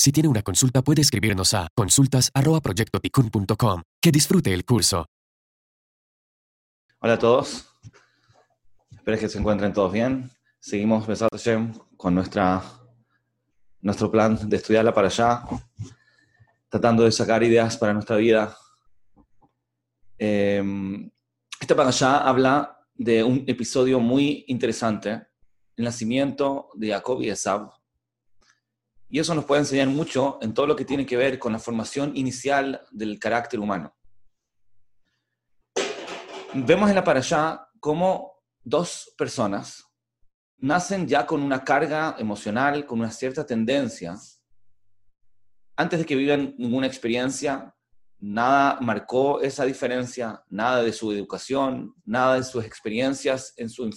Si tiene una consulta puede escribirnos a consultas@proyectoticun.com. Que disfrute el curso. Hola a todos. Espero que se encuentren todos bien. Seguimos con nuestra, nuestro plan de estudiarla para allá, tratando de sacar ideas para nuestra vida. Eh, esta para allá habla de un episodio muy interesante, el nacimiento de Jacob y Esab y eso nos puede enseñar mucho en todo lo que tiene que ver con la formación inicial del carácter humano. Vemos en la allá cómo dos personas nacen ya con una carga emocional, con una cierta tendencia. Antes de que vivan ninguna experiencia, nada marcó esa diferencia, nada de su educación, nada de sus experiencias en su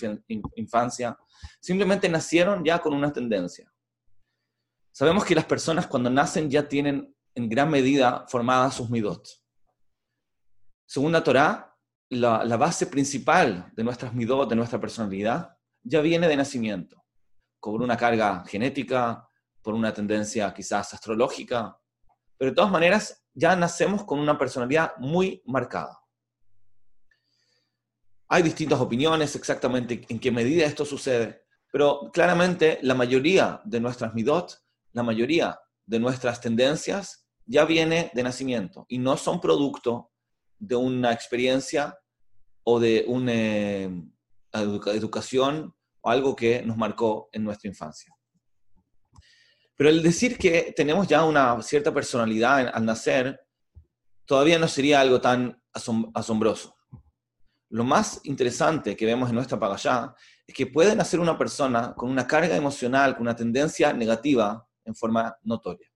infancia. Simplemente nacieron ya con una tendencia. Sabemos que las personas cuando nacen ya tienen en gran medida formadas sus midot. Según la Torah, la, base principal de nuestras midot, de nuestra personalidad, ya viene de nacimiento, por una carga genética, por una tendencia quizás astrológica, pero de todas maneras ya nacemos con una personalidad muy marcada. Hay distintas opiniones exactamente en qué medida esto sucede, pero claramente la mayoría de nuestras midot la mayoría de nuestras tendencias ya viene de nacimiento y no son producto de una experiencia o de una eh, educación o algo que nos marcó en nuestra infancia. Pero el decir que tenemos ya una cierta personalidad al nacer todavía no sería algo tan asombroso. Lo más interesante que vemos en nuestra pagallá es que puede nacer una persona con una carga emocional, con una tendencia negativa, en forma notoria.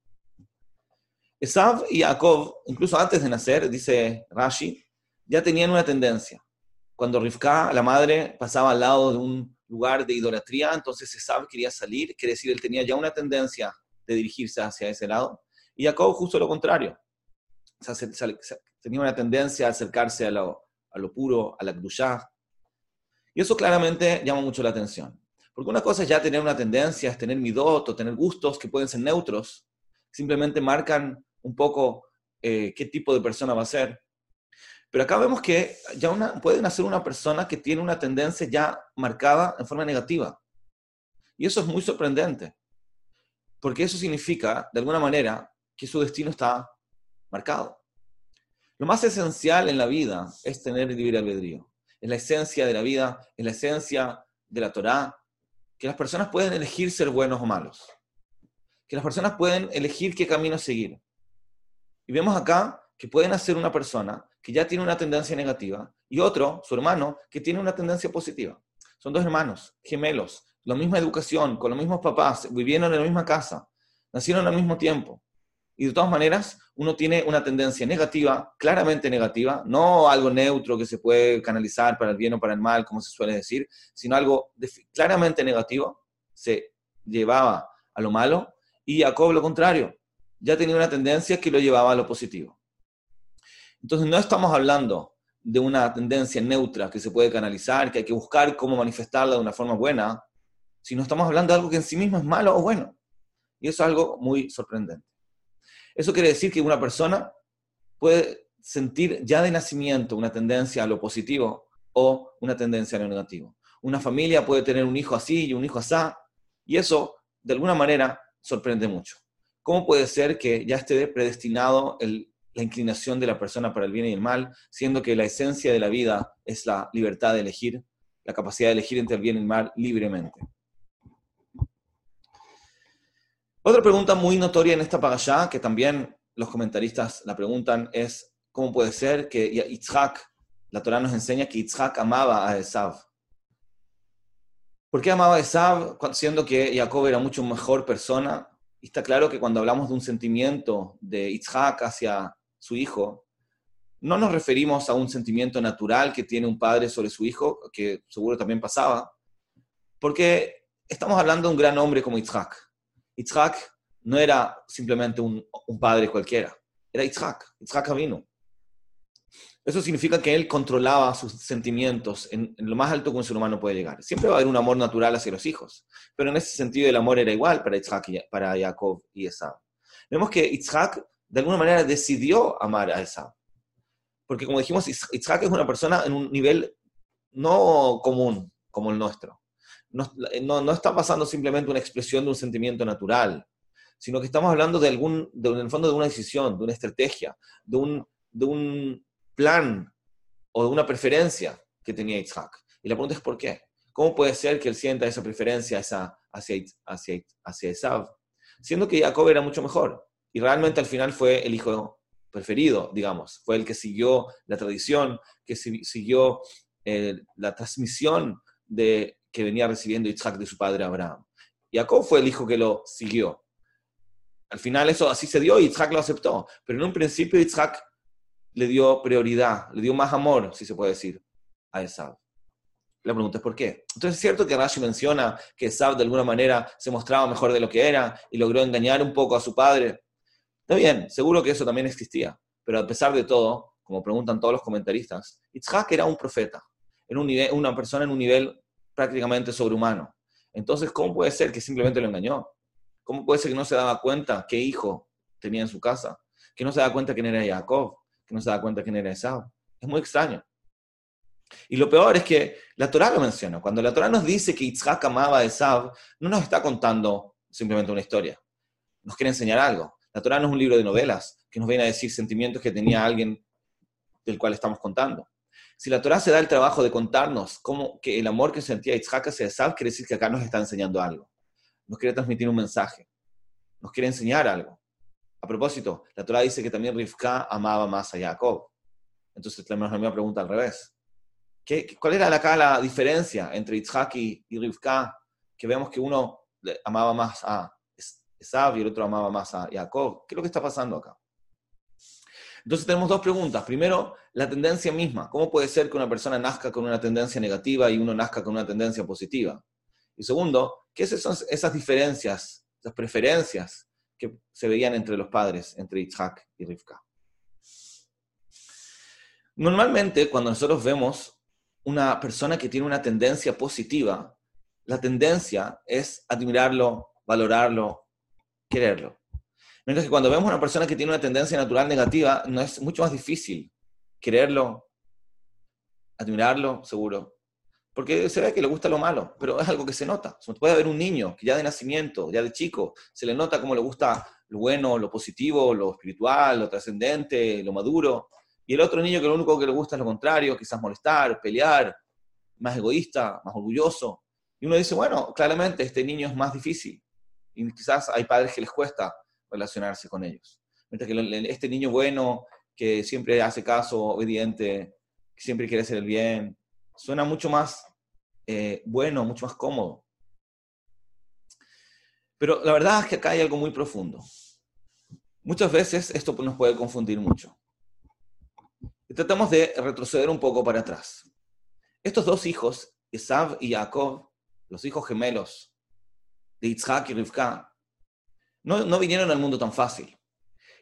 Esav y Jacob, incluso antes de nacer, dice Rashi, ya tenían una tendencia. Cuando Rivka, la madre, pasaba al lado de un lugar de idolatría, entonces Esav quería salir, quiere decir, él tenía ya una tendencia de dirigirse hacia ese lado. Y Jacob justo lo contrario. tenía una tendencia a acercarse a lo, a lo puro, a la krushá. Y eso claramente llama mucho la atención. Porque una cosa es ya tener una tendencia, es tener midot o tener gustos que pueden ser neutros, simplemente marcan un poco eh, qué tipo de persona va a ser. Pero acá vemos que ya una, puede nacer una persona que tiene una tendencia ya marcada en forma negativa. Y eso es muy sorprendente, porque eso significa, de alguna manera, que su destino está marcado. Lo más esencial en la vida es tener libre albedrío. Es la esencia de la vida, es la esencia de la Torá, que las personas pueden elegir ser buenos o malos, que las personas pueden elegir qué camino seguir. Y vemos acá que pueden hacer una persona que ya tiene una tendencia negativa y otro, su hermano, que tiene una tendencia positiva. Son dos hermanos, gemelos, la misma educación, con los mismos papás, vivieron en la misma casa, nacieron al mismo tiempo. Y de todas maneras, uno tiene una tendencia negativa, claramente negativa, no algo neutro que se puede canalizar para el bien o para el mal, como se suele decir, sino algo claramente negativo, se llevaba a lo malo, y Jacob lo contrario, ya tenía una tendencia que lo llevaba a lo positivo. Entonces no estamos hablando de una tendencia neutra que se puede canalizar, que hay que buscar cómo manifestarla de una forma buena, sino estamos hablando de algo que en sí mismo es malo o bueno. Y eso es algo muy sorprendente. Eso quiere decir que una persona puede sentir ya de nacimiento una tendencia a lo positivo o una tendencia a lo negativo. Una familia puede tener un hijo así y un hijo así, y eso, de alguna manera, sorprende mucho. ¿Cómo puede ser que ya esté predestinado la inclinación de la persona para el bien y el mal, siendo que la esencia de la vida es la libertad de elegir, la capacidad de elegir entre el bien y el mal libremente? Otra pregunta muy notoria en esta parashá, que también los comentaristas la preguntan, es cómo puede ser que Yitzhak, la Torah nos enseña que Yitzhak amaba a Esav. ¿Por qué amaba a Esav siendo que Jacob era mucho mejor persona? Y está claro que cuando hablamos de un sentimiento de Yitzhak hacia su hijo, no nos referimos a un sentimiento natural que tiene un padre sobre su hijo, que seguro también pasaba, porque estamos hablando de un gran hombre como Yitzhak. Yitzhak no era simplemente un, padre cualquiera, era Yitzhak, Yitzhak vino. Eso significa que él controlaba sus sentimientos en, lo más alto que un ser humano puede llegar. Siempre va a haber un amor natural hacia los hijos, pero en ese sentido el amor era igual para Isaac y, para Jacob y Esau. Vemos que Isaac de alguna manera decidió amar a Esau. Porque como dijimos, Isaac es una persona en un nivel no común como el nuestro. No, no, está pasando simplemente una expresión de un sentimiento natural, sino que estamos hablando de algún, de, en el fondo de una decisión, de una estrategia, de un, de un plan o de una preferencia que tenía Isaac. Y la pregunta es ¿por qué? ¿Cómo puede ser que él sienta esa preferencia hacia, hacia, hacia Esav? Siendo que Jacob era mucho mejor. Y realmente al final fue el hijo preferido, digamos. Fue el que siguió la tradición, que siguió eh, la transmisión de, que venía recibiendo Isaac de su padre Abraham. Jacob fue el hijo que lo siguió. Al final eso así se dio y Isaac lo aceptó. Pero en un principio Isaac le dio prioridad, le dio más amor, si se puede decir, a Esab. La pregunta es por qué. Entonces es cierto que Rashi menciona que Esab de alguna manera se mostraba mejor de lo que era y logró engañar un poco a su padre. Está bien, seguro que eso también existía, pero a pesar de todo, como preguntan todos los comentaristas, Itzhak era un profeta, era una persona en un nivel prácticamente sobrehumano. Entonces, ¿cómo puede ser que simplemente lo engañó? ¿Cómo puede ser que no se daba cuenta qué hijo tenía en su casa? Que no se daba cuenta quién era Jacob? que no se da cuenta quién era Esau. Es muy extraño. Y lo peor es que la Torah lo menciona. Cuando la Torah nos dice que Yitzhak amaba a Esau, no nos está contando simplemente una historia. Nos quiere enseñar algo. La Torah no es un libro de novelas que nos viene a decir sentimientos que tenía alguien del cual estamos contando. Si la Torah se da el trabajo de contarnos cómo que el amor que sentía Yitzhak hacia Esau, quiere decir que acá nos está enseñando algo. Nos quiere transmitir un mensaje. Nos quiere enseñar algo. A propósito, la Torah dice que también Rivka amaba más a Jacob. Entonces tenemos la misma pregunta al revés. ¿Qué, ¿Cuál era acá la diferencia entre Yitzhak y, Rivka? Que vemos que uno amaba más a Esav y el otro amaba más a Jacob. ¿Qué es lo que está pasando acá? Entonces tenemos dos preguntas. Primero, la tendencia misma. ¿Cómo puede ser que una persona nazca con una tendencia negativa y uno nazca con una tendencia positiva? Y segundo, ¿qué son esas diferencias, esas preferencias que se veían entre los padres, entre Isaac y Rivka. Normalmente, cuando nosotros vemos una persona que tiene una tendencia positiva, la tendencia es admirarlo, valorarlo, quererlo. Mientras que cuando vemos una persona que tiene una tendencia natural negativa, no es mucho más difícil quererlo, admirarlo, seguro, porque se ve que le gusta lo malo, pero es algo que se nota. Puede haber un niño que ya de nacimiento, ya de chico, se le nota cómo le gusta lo bueno, lo positivo, lo espiritual, lo trascendente, lo maduro. Y el otro niño que lo único que le gusta es lo contrario, quizás molestar, pelear, más egoísta, más orgulloso. Y uno dice, bueno, claramente este niño es más difícil. Y quizás hay padres que les cuesta relacionarse con ellos. Mientras que este niño bueno, que siempre hace caso, obediente, que siempre quiere hacer el bien, suena mucho más eh, bueno, mucho más cómodo. Pero la verdad es que acá hay algo muy profundo. Muchas veces esto nos puede confundir mucho. Y tratamos de retroceder un poco para atrás. Estos dos hijos, Esav y Jacob, los hijos gemelos de Yitzhak y Rivka, no, vinieron al mundo tan fácil.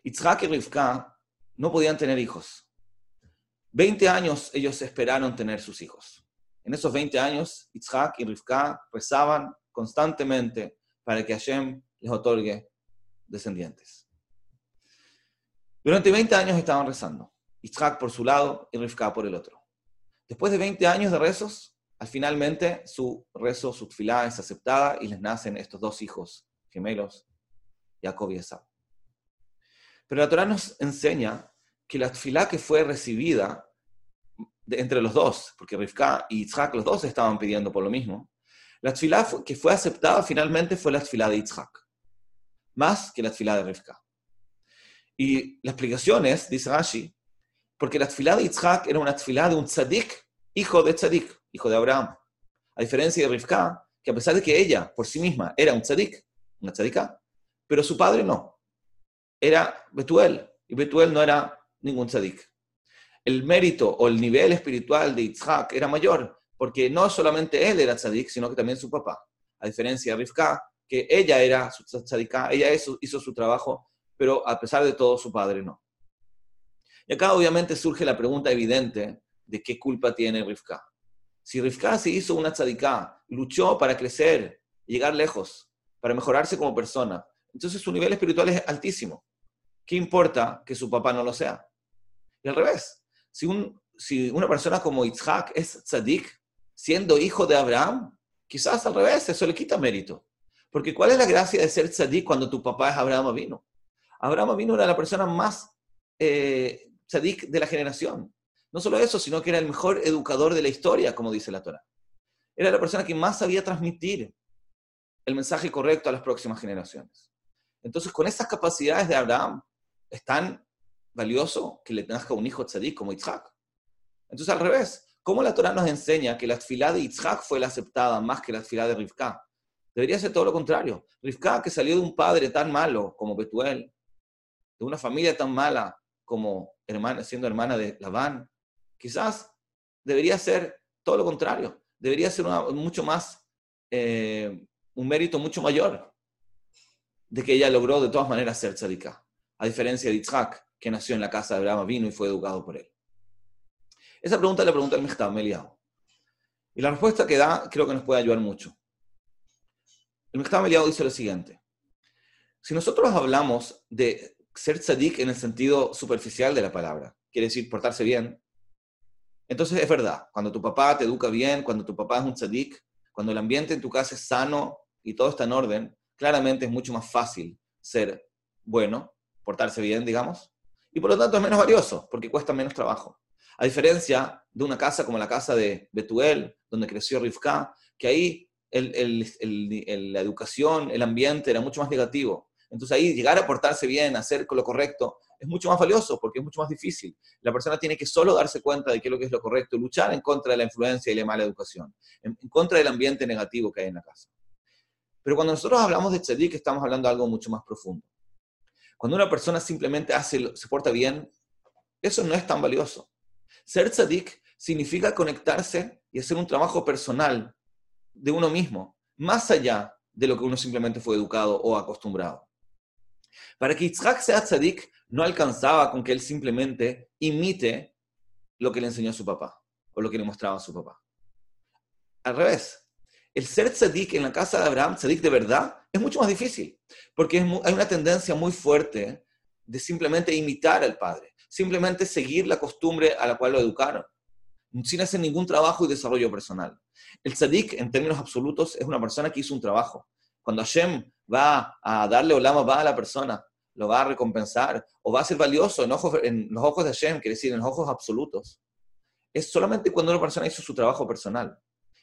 Yitzhak y Rivka no podían tener hijos. 20 años ellos esperaron tener sus hijos. En esos 20 años, Yitzhak y Rivka rezaban constantemente para que Hashem les otorgue descendientes. Durante 20 años estaban rezando, Yitzhak por su lado y Rivka por el otro. Después de 20 años de rezos, al finalmente su rezo, su tfilá es aceptada y les nacen estos dos hijos gemelos, Jacob y Esau. Pero la Torah nos enseña que la tfilá que fue recibida entre los dos, porque Rivka y Yitzhak los dos estaban pidiendo por lo mismo, la tfilá que fue aceptada finalmente fue la tfilá de Yitzhak, más que la tfilá de Rivka. Y la explicación es, dice Rashi, porque la tfilá de Yitzhak era una tfilá de un tzadik, hijo de tzadik, hijo de Abraham. A diferencia de Rivka, que a pesar de que ella por sí misma era un tzadik, una tzadika, pero su padre no. Era Betuel, y Betuel no era ningún tzadik. El mérito o el nivel espiritual de Yitzhak era mayor, porque no solamente él era tzadik, sino que también su papá. A diferencia de Rivka, que ella era su ella hizo, hizo su trabajo, pero a pesar de todo su padre no. Y acá obviamente surge la pregunta evidente de qué culpa tiene Rivka. Si Rivka se hizo una tzadiká, luchó para crecer, llegar lejos, para mejorarse como persona, entonces su nivel espiritual es altísimo. ¿Qué importa que su papá no lo sea? Y al revés, si, un, si una persona como Yitzhak es tzadik, siendo hijo de Abraham, quizás al revés, eso le quita mérito. Porque ¿cuál es la gracia de ser tzadik cuando tu papá es Abraham Avino? Abraham Avino era la persona más eh, de la generación. No solo eso, sino que era el mejor educador de la historia, como dice la Torah. Era la persona que más sabía transmitir el mensaje correcto a las próximas generaciones. Entonces, con esas capacidades de Abraham, es tan valioso que le nazca un hijo tzadik como Yitzhak. Entonces, al revés, ¿cómo la Torah nos enseña que la fila de Yitzhak fue la aceptada más que la fila de Rivka? Debería ser todo lo contrario. Rivka, que salió de un padre tan malo como Betuel, de una familia tan mala como hermana, siendo hermana de Labán, quizás debería ser todo lo contrario. Debería ser mucho más, eh, un mérito mucho mayor de que ella logró de todas maneras ser tzadika, a diferencia de Yitzhak, que nació en la casa de Abraham vino y fue educado por él. Esa pregunta la pregunta el Mechtab Meliao. Y la respuesta que da creo que nos puede ayudar mucho. El Mechtab Meliao dice lo siguiente. Si nosotros hablamos de ser tzadik en el sentido superficial de la palabra, quiere decir portarse bien, entonces es verdad, cuando tu papá te educa bien, cuando tu papá es un tzadik, cuando el ambiente en tu casa es sano y todo está en orden, claramente es mucho más fácil ser bueno, portarse bien, digamos, y por lo tanto es menos valioso, porque cuesta menos trabajo. A diferencia de una casa como la casa de Betuel, donde creció Rivka, que ahí la educación, el ambiente era mucho más negativo. Entonces ahí llegar a portarse bien, hacer lo correcto, es mucho más valioso porque es mucho más difícil. La persona tiene que solo darse cuenta de qué es lo que es lo correcto, luchar en contra de la influencia y la mala educación, en, contra del ambiente negativo que hay en la casa. Pero cuando nosotros hablamos de tzadik, estamos hablando de algo mucho más profundo. Cuando una persona simplemente hace, se porta bien, eso no es tan valioso. Ser tzadik significa conectarse y hacer un trabajo personal de uno mismo, más allá de lo que uno simplemente fue educado o acostumbrado. Para que Yitzhak sea tzadik, no alcanzaba con que él simplemente imite lo que le enseñó a su papá o lo que le mostraba a su papá. Al revés, el ser tzadik en la casa de Abraham, tzadik de verdad, es mucho más difícil, porque hay una tendencia muy fuerte de simplemente imitar al padre, simplemente seguir la costumbre a la cual lo educaron, sin hacer ningún trabajo y desarrollo personal. El tzadik, en términos absolutos, es una persona que hizo un trabajo. Cuando Hashem va a darle olama va a la persona, lo va a recompensar o va a ser valioso en, ojos, en los ojos de Hashem, quiere decir, en los ojos absolutos. Es solamente cuando una persona hizo su trabajo personal.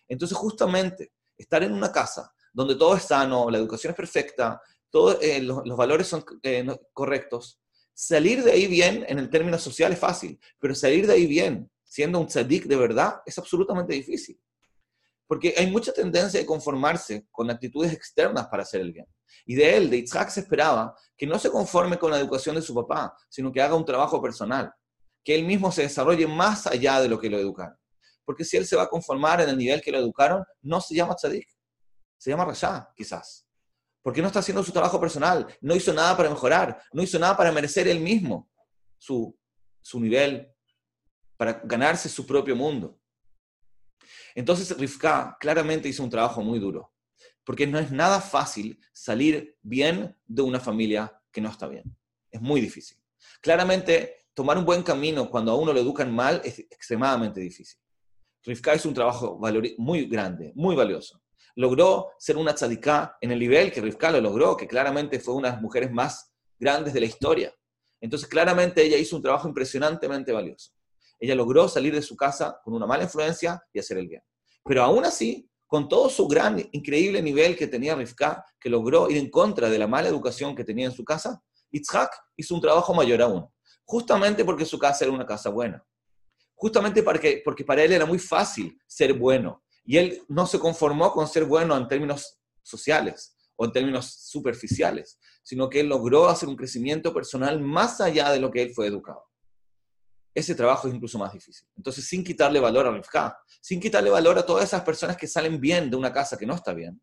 Entonces, justamente, estar en una casa donde todo es sano, la educación es perfecta, todos eh, los, valores son eh, correctos, salir de ahí bien en el término social es fácil, pero salir de ahí bien siendo un tzadik de verdad es absolutamente difícil. Porque hay mucha tendencia de conformarse con actitudes externas para hacer el bien. Y de él, de Isaac, se esperaba que no se conforme con la educación de su papá, sino que haga un trabajo personal, que él mismo se desarrolle más allá de lo que lo educaron. Porque si él se va a conformar en el nivel que lo educaron, no se llama tzadik, se llama rasha, quizás. Porque no está haciendo su trabajo personal, no hizo nada para mejorar, no hizo nada para merecer él mismo su, su nivel, para ganarse su propio mundo. Entonces Rivka claramente hizo un trabajo muy duro, porque no es nada fácil salir bien de una familia que no está bien. Es muy difícil. Claramente, tomar un buen camino cuando a uno lo educan mal es extremadamente difícil. Rivka hizo un trabajo muy grande, muy valioso. Logró ser una tzadiká en el nivel que Rivka lo logró, que claramente fue una de las mujeres más grandes de la historia. Entonces, claramente ella hizo un trabajo impresionantemente valioso. Ella logró salir de su casa con una mala influencia y hacer el bien. Pero aún así, con todo su gran, increíble nivel que tenía Rivka, que logró ir en contra de la mala educación que tenía en su casa, Yitzhak hizo un trabajo mayor aún, justamente porque su casa era una casa buena. Justamente porque, porque para él era muy fácil ser bueno. Y él no se conformó con ser bueno en términos sociales o en términos superficiales, sino que él logró hacer un crecimiento personal más allá de lo que él fue educado ese trabajo es incluso más difícil. Entonces, sin quitarle valor a Rivka, sin quitarle valor a todas esas personas que salen bien de una casa que no está bien,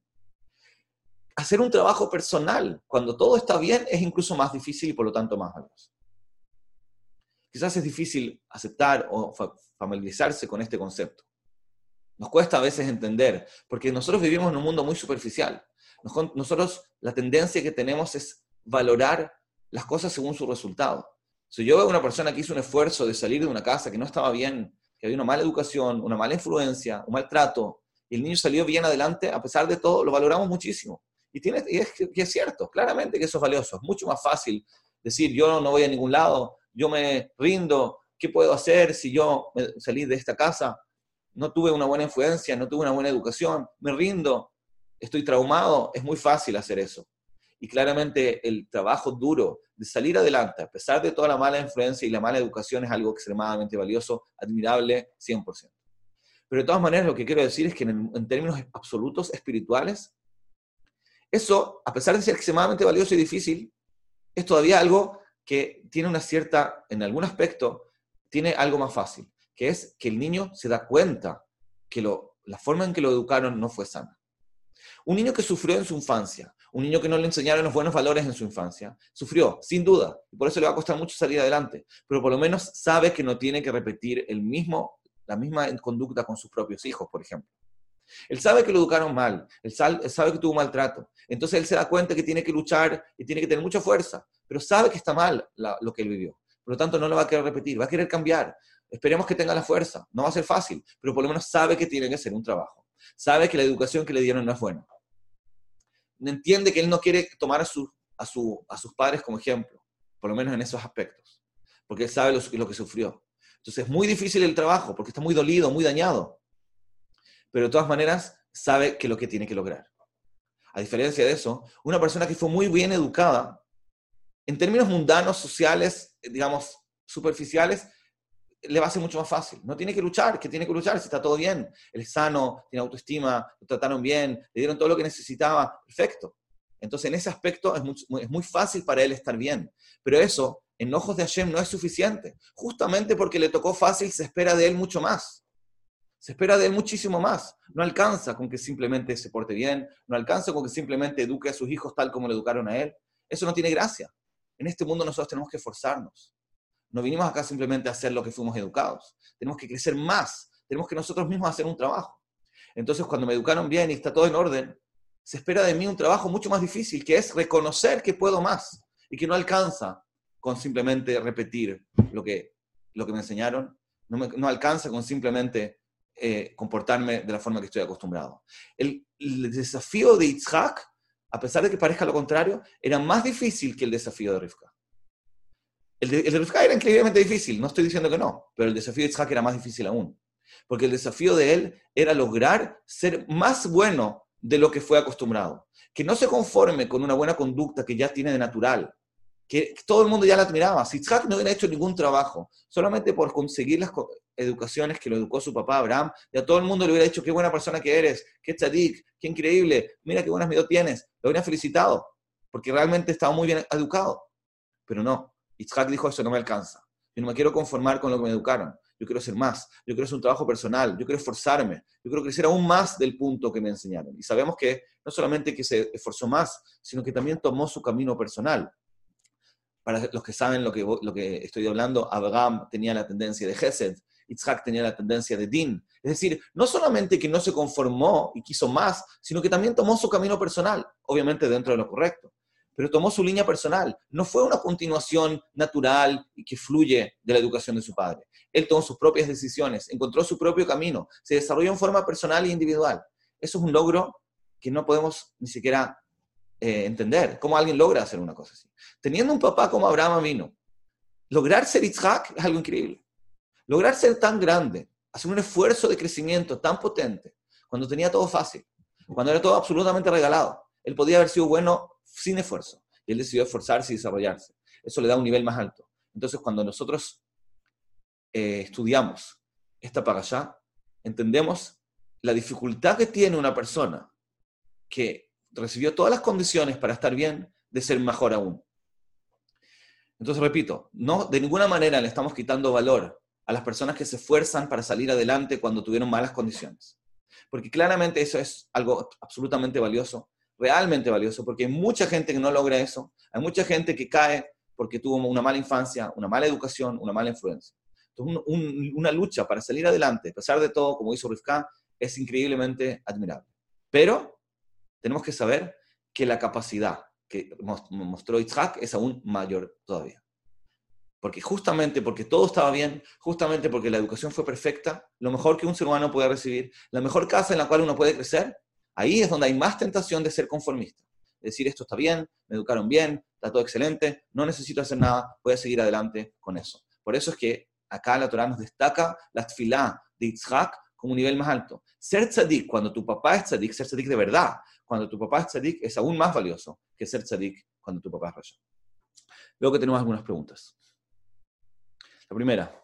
hacer un trabajo personal cuando todo está bien es incluso más difícil y por lo tanto más valioso. Quizás es difícil aceptar o familiarizarse con este concepto. Nos cuesta a veces entender, porque nosotros vivimos en un mundo muy superficial. Nosotros, la tendencia que tenemos es valorar las cosas según su resultado. Si yo veo a una persona que hizo un esfuerzo de salir de una casa que no estaba bien, que había una mala educación, una mala influencia, un maltrato, y el niño salió bien adelante, a pesar de todo, lo valoramos muchísimo. Y, tiene, y es, y es cierto, claramente que eso es valioso. Es mucho más fácil decir, yo no voy a ningún lado, yo me rindo, ¿qué puedo hacer si yo salí de esta casa? No tuve una buena influencia, no tuve una buena educación, me rindo, estoy traumado, es muy fácil hacer eso. Y claramente el trabajo duro de salir adelante, a pesar de toda la mala influencia y la mala educación, es algo extremadamente valioso, admirable, 100%. Pero de todas maneras, lo que quiero decir es que en, en términos absolutos, espirituales, eso, a pesar de ser extremadamente valioso y difícil, es todavía algo que tiene una cierta, en algún aspecto, tiene algo más fácil, que es que el niño se da cuenta que la forma en que lo educaron no fue sana. Un niño que sufrió en su infancia, un niño que no le enseñaron los buenos valores en su infancia, sufrió, sin duda, y por eso le va a costar mucho salir adelante, pero por lo menos sabe que no tiene que repetir el mismo, la misma conducta con sus propios hijos, por ejemplo. Él sabe que lo educaron mal, él sabe que tuvo maltrato, entonces él se da cuenta que tiene que luchar y tiene que tener mucha fuerza, pero sabe que está mal lo que él vivió. Por lo tanto, no lo va a querer repetir, va a querer cambiar. Esperemos que tenga la fuerza. No va a ser fácil, pero por lo menos sabe que tiene que hacer un trabajo. Sabe que la educación que le dieron no es buena. Entiende que él no quiere tomar a, a, a sus padres como ejemplo, por lo menos en esos aspectos, porque él sabe lo, lo que sufrió. Entonces es muy difícil el trabajo, porque está muy dolido, muy dañado. Pero de todas maneras, sabe que lo que tiene que lograr. A diferencia de eso, una persona que fue muy bien educada, en términos mundanos, sociales, digamos, superficiales, le va a ser mucho más fácil. No tiene que luchar, que tiene que luchar si está todo bien. Él es sano, tiene autoestima, lo trataron bien, le dieron todo lo que necesitaba, perfecto. Entonces, en ese aspecto es muy, es muy fácil para él estar bien. Pero eso, en ojos de Hashem, no es suficiente. Justamente porque le tocó fácil, se espera de él mucho más. Se espera de él muchísimo más. No alcanza con que simplemente se porte bien, no alcanza con que simplemente eduque a sus hijos tal como le educaron a él. Eso no tiene gracia. En este mundo nosotros tenemos que esforzarnos. No vinimos acá simplemente a hacer lo que fuimos educados. Tenemos que crecer más. Tenemos que nosotros mismos hacer un trabajo. Entonces, cuando me educaron bien y está todo en orden, se espera de mí un trabajo mucho más difícil, que es reconocer que puedo más y que no alcanza con simplemente repetir lo que, lo que me enseñaron. No, no alcanza con simplemente eh, comportarme de la forma que estoy acostumbrado. El, el desafío de Yitzhak a pesar de que parezca lo contrario, era más difícil que el desafío de Rivka. El de, Rivka era increíblemente difícil, no estoy diciendo que no, pero el desafío de Isaac era más difícil aún. Porque el desafío de él era lograr ser más bueno de lo que fue acostumbrado. Que no se conforme con una buena conducta que ya tiene de natural, que todo el mundo ya la admiraba. Isaac no hubiera hecho ningún trabajo, solamente por conseguir las educaciones que lo educó su papá Abraham, ya todo el mundo le hubiera dicho, qué buena persona que eres, qué tzadik, qué increíble, mira qué buenas medidas tienes, lo hubieran felicitado, porque realmente estaba muy bien educado. Pero no, Isaac dijo, eso no me alcanza. Yo no me quiero conformar con lo que me educaron. Yo quiero ser más. Yo quiero hacer un trabajo personal. Yo quiero esforzarme. Yo quiero crecer aún más del punto que me enseñaron. Y sabemos que no solamente que se esforzó más, sino que también tomó su camino personal para los que saben lo que, lo que estoy hablando, Abraham tenía la tendencia de Gesed, Isaac tenía la tendencia de Din. Es decir, no solamente que no se conformó y quiso más, sino que también tomó su camino personal, obviamente dentro de lo correcto, pero tomó su línea personal. No fue una continuación natural y que fluye de la educación de su padre. Él tomó sus propias decisiones, encontró su propio camino, se desarrolló en forma personal e individual. Eso es un logro que no podemos ni siquiera eh, entender cómo alguien logra hacer una cosa así. Teniendo un papá como Abraham vino, lograr ser Isaac es algo increíble. Lograr ser tan grande, hacer un esfuerzo de crecimiento tan potente, cuando tenía todo fácil, cuando era todo absolutamente regalado. Él podía haber sido bueno sin esfuerzo. Y él decidió esforzarse y desarrollarse. Eso le da un nivel más alto. Entonces, cuando nosotros eh, estudiamos esta para allá, entendemos la dificultad que tiene una persona que recibió todas las condiciones para estar bien, de ser mejor aún. Entonces, repito, no, de ninguna manera le estamos quitando valor a las personas que se esfuerzan para salir adelante cuando tuvieron malas condiciones. Porque claramente eso es algo absolutamente valioso, realmente valioso, porque hay mucha gente que no logra eso, hay mucha gente que cae porque tuvo una mala infancia, una mala educación, una mala influencia. Entonces, una lucha para salir adelante, a pesar de todo, como hizo Rivka, es increíblemente admirable. Pero tenemos que saber que la capacidad que mostró Isaac es aún mayor todavía. Porque justamente porque todo estaba bien, justamente porque la educación fue perfecta, lo mejor que un ser humano puede recibir, la mejor casa en la cual uno puede crecer, ahí es donde hay más tentación de ser conformista. Decir esto está bien, me educaron bien, está todo excelente, no necesito hacer nada, voy a seguir adelante con eso. Por eso es que acá la Torah nos destaca la tfilá de Yitzhak como un nivel más alto. Ser tzadik, cuando tu papá es tzadik, ser tzadik de verdad, cuando tu papá es tzadik, es aún más valioso que ser tzadik cuando tu papá es rasha. Luego que tenemos algunas preguntas. La primera.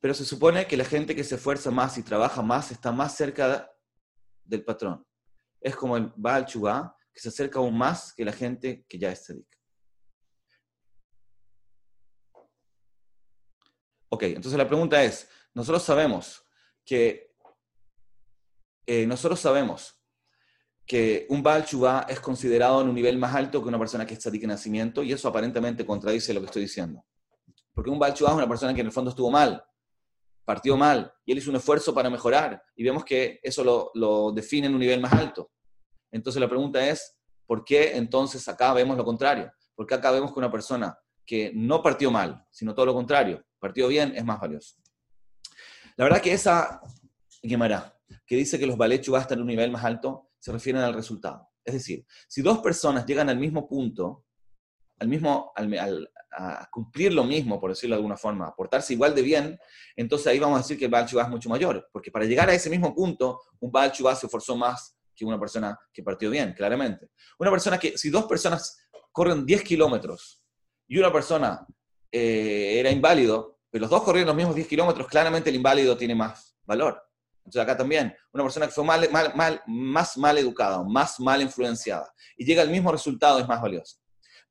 Pero se supone que la gente que se esfuerza más y trabaja más está más cerca del patrón. Es como el Baal Chubá, que se acerca aún más que la gente que ya es tzadik. Ok, entonces la pregunta es, nosotros sabemos que eh, nosotros sabemos que un Baal Chubá es considerado en un nivel más alto que una persona que es tzadik en nacimiento, y eso aparentemente contradice lo que estoy diciendo. Porque un Baal Chubá es una persona que en el fondo estuvo mal, partió mal, y él hizo un esfuerzo para mejorar, y vemos que eso lo, lo define en un nivel más alto. Entonces la pregunta es, ¿por qué entonces acá vemos lo contrario? Porque acá vemos que una persona que no partió mal, sino todo lo contrario, partió bien, es más valioso. La verdad que esa Gemara, que dice que los balechus va a estar en un nivel más alto, se refieren al resultado. Es decir, si dos personas llegan al mismo punto, al mismo, a cumplir lo mismo, por decirlo de alguna forma, a portarse igual de bien, entonces ahí vamos a decir que el Baal es mucho mayor, porque para llegar a ese mismo punto, un Baal se esforzó más que una persona que partió bien, claramente. Una persona que, si dos personas corren 10 kilómetros y una persona eh, era inválido, pero los dos corrieron los mismos 10 kilómetros, claramente el inválido tiene más valor. Entonces acá también, una persona que fue mal, mal, más mal educada, más mal influenciada, y llega al mismo resultado es más valiosa.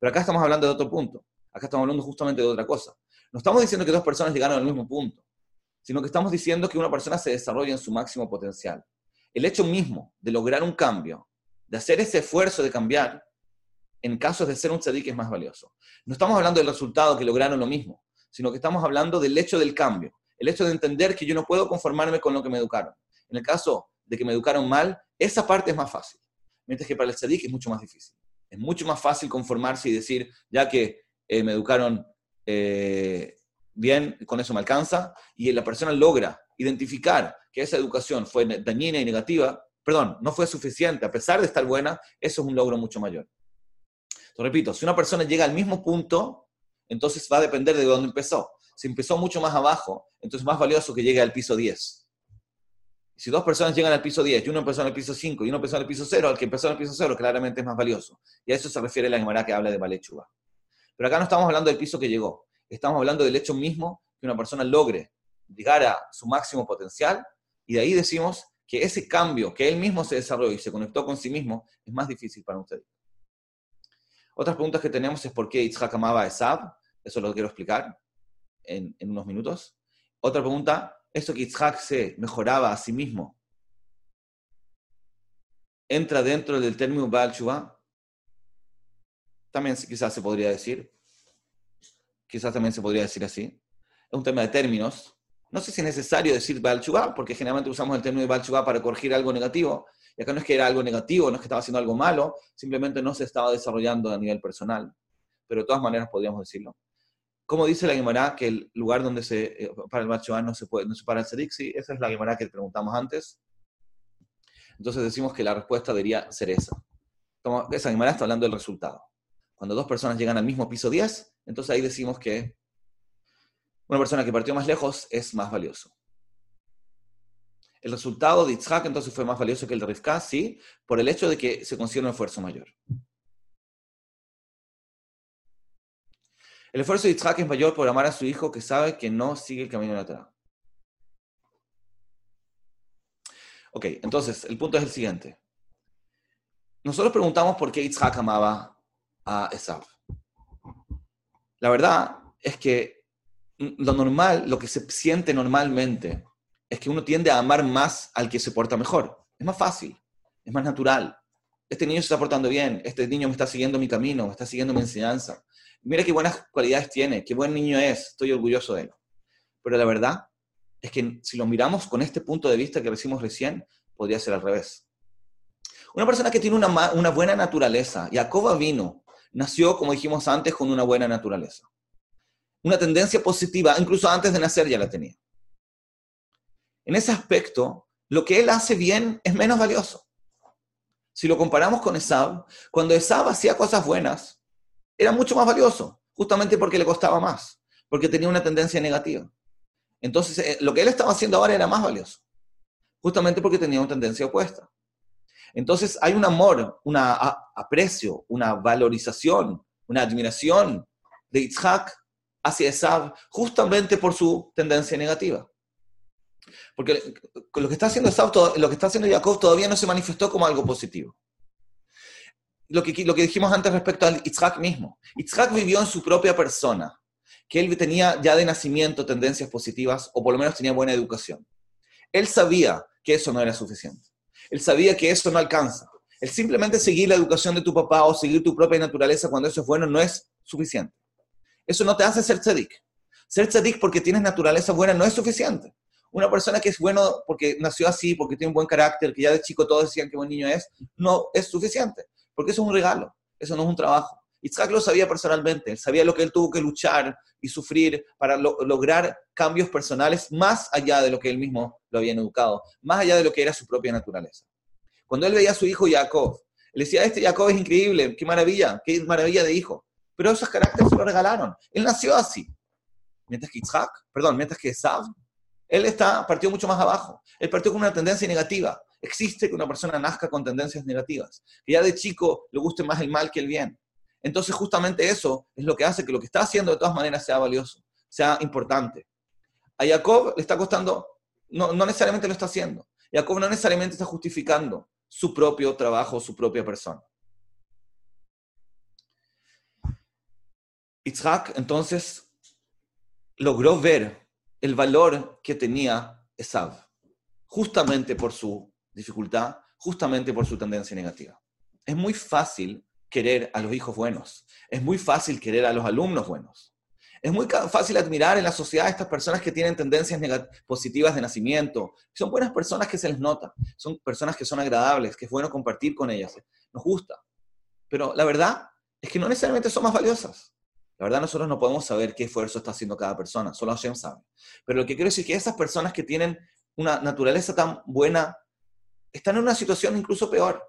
Pero acá estamos hablando de otro punto. Acá estamos hablando justamente de otra cosa. No estamos diciendo que dos personas llegaron al mismo punto, sino que estamos diciendo que una persona se desarrolla en su máximo potencial. El hecho mismo de lograr un cambio, de hacer ese esfuerzo de cambiar, en casos de ser un tzadik es más valioso. No estamos hablando del resultado que lograron lo mismo, sino que estamos hablando del hecho del cambio, el hecho de entender que yo no puedo conformarme con lo que me educaron. En el caso de que me educaron mal, esa parte es más fácil, mientras que para el tzadik es mucho más difícil. Es mucho más fácil conformarse y decir, ya que eh, me educaron eh, bien, con eso me alcanza, y la persona logra identificar que esa educación fue dañina y negativa, perdón, no fue suficiente, a pesar de estar buena, eso es un logro mucho mayor repito, si una persona llega al mismo punto, entonces va a depender de dónde empezó. Si empezó mucho más abajo, entonces es más valioso que llegue al piso 10. Si dos personas llegan al piso 10 y empezó en el piso 5 y empezó en el piso 0, al que empezó en el piso 0 claramente es más valioso. Y a eso se refiere la Gemara que habla de Malechuga. Pero acá no estamos hablando del piso que llegó, estamos hablando del hecho mismo que una persona logre llegar a su máximo potencial y de ahí decimos que ese cambio que él mismo se desarrolló y se conectó con sí mismo es más difícil para usted. Otras preguntas que tenemos es por qué Yitzhak amaba a Esab. Eso lo quiero explicar en, unos minutos. Otra pregunta, ¿esto que Yitzhak se mejoraba a sí mismo entra dentro del término Baal? También quizás se podría decir. Quizás también se podría decir así. Es un tema de términos. No sé si es necesario decir Baal porque generalmente usamos el término Baal para corregir algo negativo, y acá no es que era algo negativo, no es que estaba haciendo algo malo, simplemente no se estaba desarrollando a nivel personal. Pero de todas maneras podríamos decirlo. Como dice la Gemara, que el lugar donde se eh, para el macho no se puede, no se para el Sedik, sí, esa es la Gemara que preguntamos antes. Entonces decimos que la respuesta debería ser esa. esa Gemara está hablando del resultado. Cuando dos personas llegan al mismo piso 10, entonces ahí decimos que una persona que partió más lejos es más valioso. El resultado de Yitzhak entonces fue más valioso que el de Rivka, sí, por el hecho de que se considera un esfuerzo mayor. El esfuerzo de Yitzhak es mayor por amar a su hijo que sabe que no sigue el camino de la Torah. Ok, entonces el punto es el siguiente. Nosotros preguntamos por qué Yitzhak amaba a Esav. La verdad es que lo normal, lo que se siente normalmente es que uno tiende a amar más al que se porta mejor. Es más fácil, es más natural. este niño se está portando bien, este niño me está siguiendo mi camino, me está siguiendo mi enseñanza. Mira qué buenas cualidades tiene, qué buen niño es, estoy orgulloso de él. Pero la verdad es que si lo miramos con este punto de vista que decimos recién, podría ser al revés. Una persona que tiene una, una buena naturaleza, Jacob vino, nació, como dijimos antes, con una buena naturaleza. Una tendencia positiva, incluso antes de nacer ya la tenía. En ese aspecto, lo que él hace bien es menos valioso. Si lo comparamos con Esab, cuando Esab hacía cosas buenas, era mucho más valioso, justamente porque le costaba más, porque tenía una tendencia negativa. Entonces, eh, lo que él estaba haciendo ahora era más valioso, justamente porque tenía una tendencia opuesta. Entonces, hay un amor, un aprecio, una valorización, una admiración de Yitzhak hacia Esab, justamente por su tendencia negativa. Porque lo que está haciendo Esab, lo que está haciendo Jacob todavía no se manifestó como algo positivo. Lo que, lo que dijimos antes respecto a Yitzhak mismo. Yitzhak vivió en su propia persona, que él tenía ya de nacimiento tendencias positivas, o por lo menos tenía buena educación. Él sabía que eso no era suficiente. Él sabía que eso no alcanza. El simplemente seguir la educación de tu papá o seguir tu propia naturaleza cuando eso es bueno no es suficiente. Eso no te hace ser tzadik. Ser tzadik porque tienes naturaleza buena no es suficiente. Una persona que es bueno porque nació así, porque tiene un buen carácter, que ya de chico todos decían que buen niño es, no es suficiente. Porque eso es un regalo, eso no es un trabajo. Isaac lo sabía personalmente, él sabía lo que él tuvo que luchar y sufrir para lograr cambios personales más allá de lo que él mismo lo había educado, más allá de lo que era su propia naturaleza. Cuando él veía a su hijo Jacob, él decía, este Jacob es increíble, qué maravilla, qué maravilla de hijo. Pero esos caracteres se lo regalaron. Él nació así. Mientras que Isaac, perdón, mientras que Esab, él está, partió mucho más abajo. Él partió con una tendencia negativa. Existe que una persona nazca con tendencias negativas, que ya de chico le guste más el mal que el bien. Entonces justamente eso es lo que hace que lo que está haciendo de todas maneras sea valioso, sea importante. A Jacob le está costando, no, no necesariamente lo está haciendo. Jacob no necesariamente está justificando su propio trabajo, su propia persona. Isaac entonces logró ver el valor que tenía Esav, justamente por su dificultad, justamente por su tendencia negativa. Es muy fácil querer a los hijos buenos, es muy fácil querer a los alumnos buenos. Es muy fácil admirar en la sociedad a estas personas que tienen tendencias positivas de nacimiento. Son buenas personas que se les nota, son personas que son agradables, que es bueno compartir con ellas, nos gusta. Pero la verdad es que no necesariamente son más valiosas. La verdad, nosotros no podemos saber qué esfuerzo está haciendo cada persona, solo Hashem sabe. Pero lo que quiero decir es que esas personas que tienen una naturaleza tan buena están en una situación incluso peor,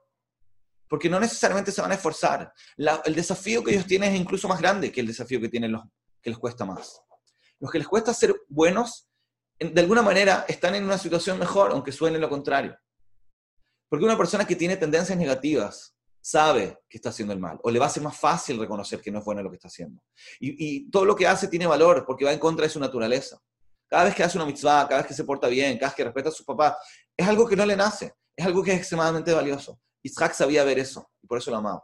porque no necesariamente se van a esforzar. el desafío que ellos tienen es incluso más grande que el desafío que tienen los que les cuesta más. Los que les cuesta ser buenos, de alguna manera están en una situación mejor, aunque suene lo contrario. Porque una persona que tiene tendencias negativas, sabe que está haciendo el mal, o le va a ser más fácil reconocer que no es bueno lo que está haciendo. Y, todo lo que hace tiene valor porque va en contra de su naturaleza. Cada vez que hace una mitzvah, cada vez que se porta bien, cada vez que respeta a sus papás, es algo que no le nace, es algo que es extremadamente valioso. Isaac sabía ver eso y por eso lo amaba.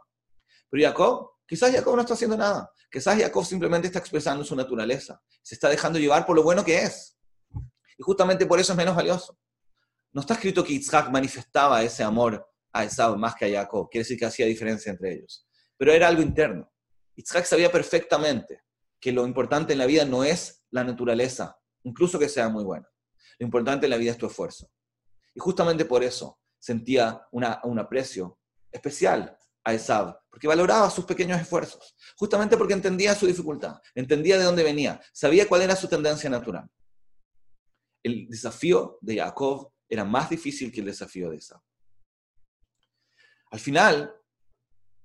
Pero Jacob, quizás Jacob no está haciendo nada. Quizás Jacob simplemente está expresando su naturaleza. Se está dejando llevar por lo bueno que es. Y justamente por eso es menos valioso. No está escrito que Isaac manifestaba ese amor a Esau más que a Jacob. Quiere decir que hacía diferencia entre ellos. Pero era algo interno. Isaac sabía perfectamente que lo importante en la vida no es la naturaleza, incluso que sea muy buena. Lo importante en la vida es tu esfuerzo. Y justamente por eso sentía una, un aprecio especial a Esau, porque valoraba sus pequeños esfuerzos, justamente porque entendía su dificultad, entendía de dónde venía, sabía cuál era su tendencia natural. El desafío de Jacob era más difícil que el desafío de Esau. Al final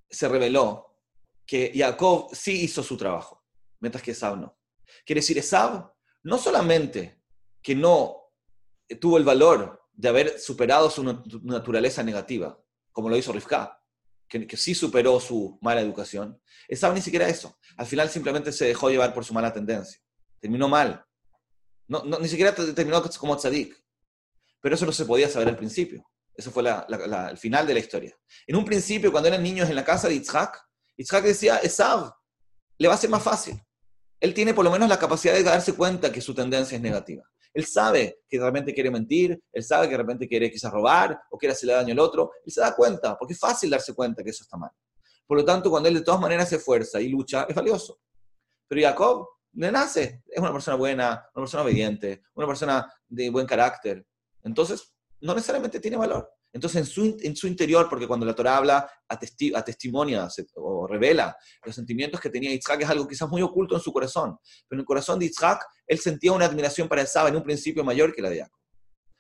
se reveló que Jacob sí hizo su trabajo, mientras que Esab no. Quiere decir, Esab no solamente que no tuvo el valor de haber superado su naturaleza negativa, como lo hizo Rivka, que, sí superó su mala educación, Esab ni siquiera eso. Al final simplemente se dejó llevar por su mala tendencia. Terminó mal. No, ni siquiera terminó como tzadik. Pero eso no se podía saber al principio. Eso fue el final de la historia. En un principio, cuando eran niños en la casa de Yitzhak, Yitzhak decía, Esav, le va a ser más fácil. Él tiene por lo menos la capacidad de darse cuenta que su tendencia es negativa. Él sabe que de repente quiere mentir, él sabe que de repente quiere quizás robar o quiere hacerle daño al otro, él se da cuenta, porque es fácil darse cuenta que eso está mal. Por lo tanto, cuando él de todas maneras se esfuerza y lucha, es valioso. Pero Jacob le nace, es una persona buena, una persona obediente, una persona de buen carácter. Entonces, no necesariamente tiene valor. Entonces, en su, en su interior, porque cuando la Torah habla, a testimonia o revela los sentimientos que tenía Isaac, es algo quizás muy oculto en su corazón. Pero en el corazón de Isaac, él sentía una admiración para Esab en un principio mayor que la de Jacob.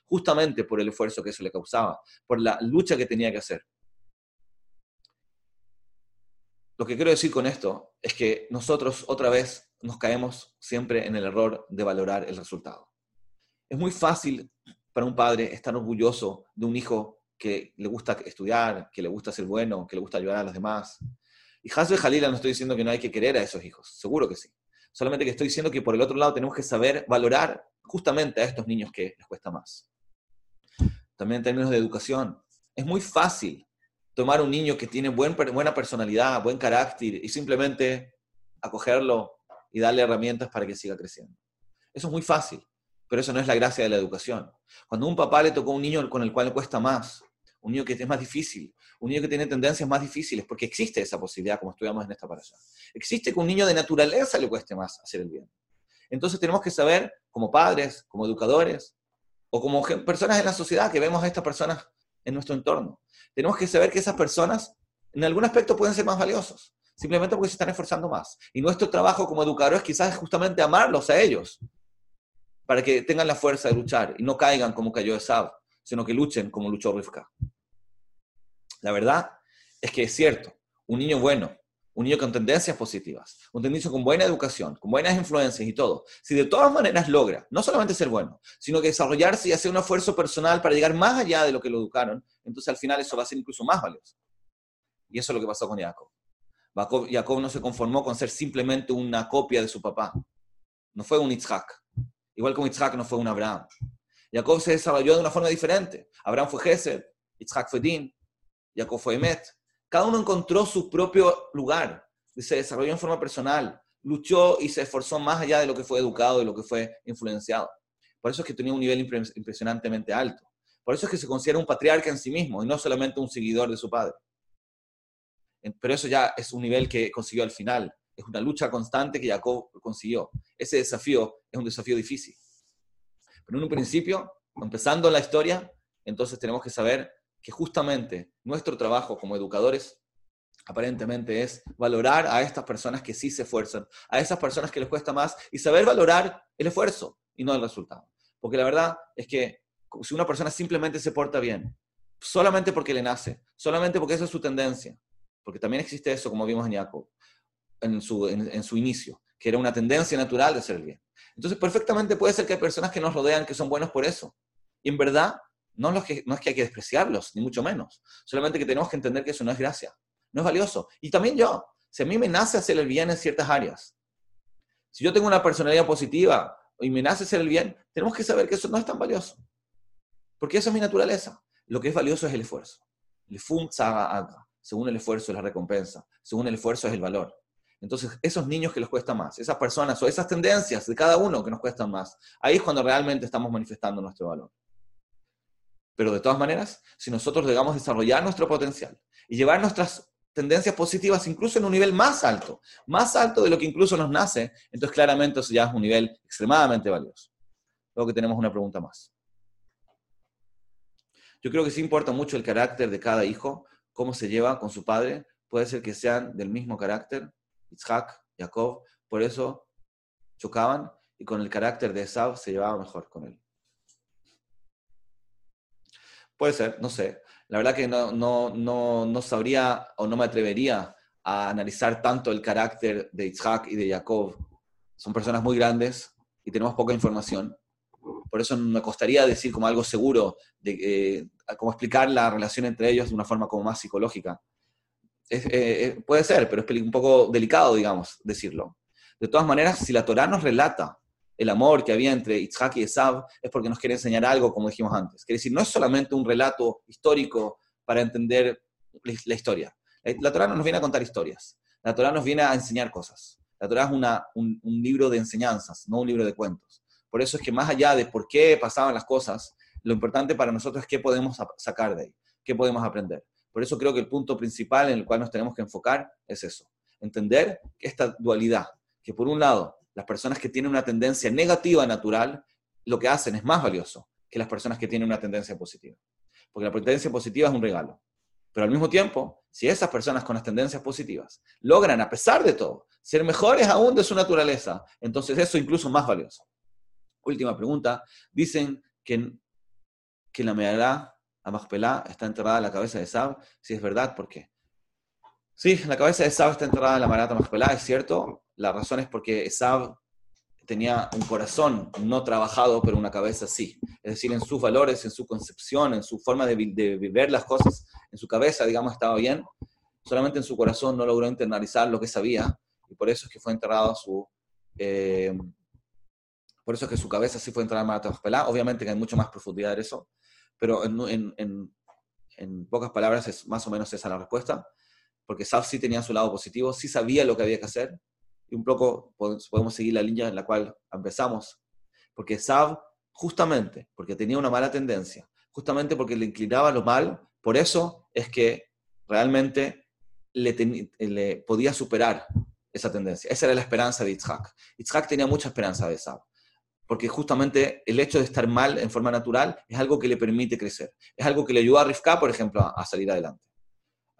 Justamente por el esfuerzo que eso le causaba, por la lucha que tenía que hacer. Lo que quiero decir con esto es que nosotros otra vez nos caemos siempre en el error de valorar el resultado. Es muy fácil para un padre estar orgulloso de un hijo que le gusta estudiar, que le gusta ser bueno, que le gusta ayudar a los demás. Y Hasbe Jalila no estoy diciendo que no hay que querer a esos hijos, seguro que sí. Solamente que estoy diciendo que por el otro lado tenemos que saber valorar justamente a estos niños que les cuesta más. También en términos de educación, es muy fácil tomar un niño que tiene buena personalidad, buen carácter y simplemente acogerlo y darle herramientas para que siga creciendo. Eso es muy fácil, pero eso no es la gracia de la educación. Cuando un papá le tocó a un niño con el cual le cuesta más, un niño que es más difícil, un niño que tiene tendencias más difíciles, porque existe esa posibilidad, como estudiamos en esta parasha. Existe que un niño de naturaleza le cueste más hacer el bien. Entonces tenemos que saber, como padres, como educadores, o como personas en la sociedad que vemos a estas personas en nuestro entorno, tenemos que saber que esas personas en algún aspecto pueden ser más valiosos, simplemente porque se están esforzando más. Y nuestro trabajo como educadores quizás es justamente amarlos a ellos, para que tengan la fuerza de luchar y no caigan como cayó Esab, sino que luchen como luchó Rivka. La verdad es que es cierto, un niño bueno, un niño con tendencias positivas, un niño con buena educación, con buenas influencias y todo, si de todas maneras logra no solamente ser bueno, sino que desarrollarse y hacer un esfuerzo personal para llegar más allá de lo que lo educaron, entonces al final eso va a ser incluso más valioso. Y eso es lo que pasó con Jacob. Jacob, no se conformó con ser simplemente una copia de su papá. No fue un Isaac. Igual como Isaac no fue un Abraham. Jacob se desarrolló de una forma diferente. Abraham fue Gesed, Isaac fue Din, Jacob fue Emet. Cada uno encontró su propio lugar. Se desarrolló en forma personal, luchó y se esforzó más allá de lo que fue educado, de lo que fue influenciado. Por eso es que tenía un nivel impresionantemente alto. Por eso es que se considera un patriarca en sí mismo y no solamente un seguidor de su padre. Pero eso ya es un nivel que consiguió al final. Es una lucha constante que Jacob consiguió. Ese desafío es un desafío difícil. En un principio, empezando la historia, entonces tenemos que saber que justamente nuestro trabajo como educadores aparentemente es valorar a estas personas que sí se esfuerzan, a esas personas que les cuesta más y saber valorar el esfuerzo y no el resultado. Porque la verdad es que si una persona simplemente se porta bien, solamente porque le nace, solamente porque esa es su tendencia, porque también existe eso, como vimos en Jacob, en su, en su inicio, que era una tendencia natural de hacer el bien. Entonces, perfectamente puede ser que hay personas que nos rodean que son buenos por eso. Y en verdad, no, es que, no es que hay que despreciarlos, ni mucho menos. Solamente que tenemos que entender que eso no es gracia, no es valioso. Y también yo, si a mí me nace hacer el bien en ciertas áreas, si yo tengo una personalidad positiva y me nace hacer el bien, tenemos que saber que eso no es tan valioso. Porque eso es mi naturaleza. Lo que es valioso es el esfuerzo. El fum Según el esfuerzo es la recompensa. Según el esfuerzo es el valor. Entonces, esos niños que les cuesta más, esas personas o esas tendencias de cada uno que nos cuestan más, ahí es cuando realmente estamos manifestando nuestro valor. Pero de todas maneras, si nosotros llegamos a desarrollar nuestro potencial y llevar nuestras tendencias positivas incluso en un nivel más alto, más alto de lo que incluso nos nace, entonces claramente eso ya es un nivel extremadamente valioso. Luego que tenemos una pregunta más. Yo creo que sí importa mucho el carácter de cada hijo, cómo se lleva con su padre. Puede ser que sean del mismo carácter, Isaac, Jacob, por eso chocaban y con el carácter de Esau se llevaba mejor con él. Puede ser, no sé. La verdad que no, no, no, no sabría o no me atrevería a analizar tanto el carácter de Isaac y de Jacob. Son personas muy grandes y tenemos poca información. Por eso me costaría decir como algo seguro, de, eh, cómo explicar la relación entre ellos de una forma como más psicológica. Eh, eh, puede ser, pero es un poco delicado, digamos, decirlo. De todas maneras, si la Torah nos relata el amor que había entre Isaac y Esav, es porque nos quiere enseñar algo, como dijimos antes. Quiere decir, no es solamente un relato histórico para entender la historia. La, Torah no nos viene a contar historias. La Torah nos viene a enseñar cosas. La Torah es una, un, libro de enseñanzas, no un libro de cuentos. Por eso es que más allá de por qué pasaban las cosas, lo importante para nosotros es qué podemos sacar de ahí, qué podemos aprender. Por eso creo que el punto principal en el cual nos tenemos que enfocar es eso, entender esta dualidad, que por un lado, las personas que tienen una tendencia negativa natural, lo que hacen es más valioso que las personas que tienen una tendencia positiva. Porque la tendencia positiva es un regalo. Pero al mismo tiempo, si esas personas con las tendencias positivas logran, a pesar de todo, ser mejores aún de su naturaleza, entonces eso incluso más valioso. Última pregunta. Dicen que, que la Amachpelá está enterrada en la cabeza de Sab. Si es verdad, ¿por qué? Sí, la cabeza de Sab está enterrada en la Marata Amachpelá, es cierto. La razón es porque Sab tenía un corazón no trabajado, pero una cabeza sí. Es decir, en sus valores, en su concepción, en su forma de, vivir las cosas, en su cabeza, digamos, estaba bien. Solamente en su corazón no logró internalizar lo que sabía y por eso es que fue enterrado su... Eh, por eso es que su cabeza sí fue enterrada en Marata Obviamente que hay mucho más profundidad de eso, pero en, pocas palabras es más o menos esa la respuesta, porque Saf sí tenía su lado positivo, sí sabía lo que había que hacer, y un poco podemos seguir la línea en la cual empezamos, porque Sav, justamente porque tenía una mala tendencia, justamente porque le inclinaba lo mal, por eso es que realmente le, le podía superar esa tendencia. Esa era la esperanza de Yitzhak. Yitzhak tenía mucha esperanza de Sav porque justamente el hecho de estar mal en forma natural es algo que le permite crecer. Es algo que le ayuda a Rivka, por ejemplo, a, salir adelante.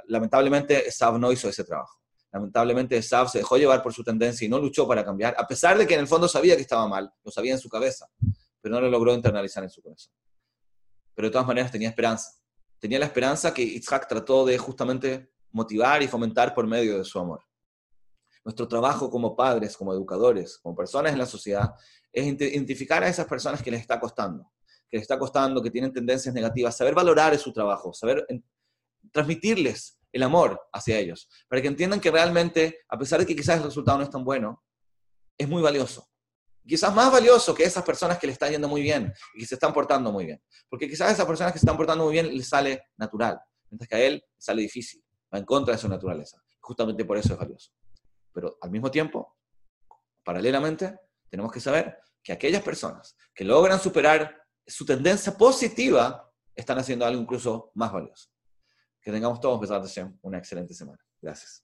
Lamentablemente, Sav no hizo ese trabajo. Lamentablemente, Sav se dejó llevar por su tendencia y no luchó para cambiar, a pesar de que en el fondo sabía que estaba mal, lo sabía en su cabeza, pero no lo logró internalizar en su corazón. Pero de todas maneras tenía esperanza. Tenía la esperanza que Yitzhak trató de justamente motivar y fomentar por medio de su amor. Nuestro trabajo como padres, como educadores, como personas en la sociedad, es identificar a esas personas que les está costando, que les está costando, que tienen tendencias negativas, saber valorar su trabajo, saber transmitirles el amor hacia ellos, para que entiendan que realmente, a pesar de que quizás el resultado no es tan bueno, es muy valioso. Quizás más valioso que esas personas que le están yendo muy bien y que se están portando muy bien. Porque quizás a esas personas que se están portando muy bien les sale natural, mientras que a él sale difícil, va en contra de su naturaleza. Justamente por eso es valioso. Pero al mismo tiempo, paralelamente, tenemos que saber que aquellas personas que logran superar su tendencia positiva están haciendo algo incluso más valioso. Que tengamos todos, una excelente semana. Gracias.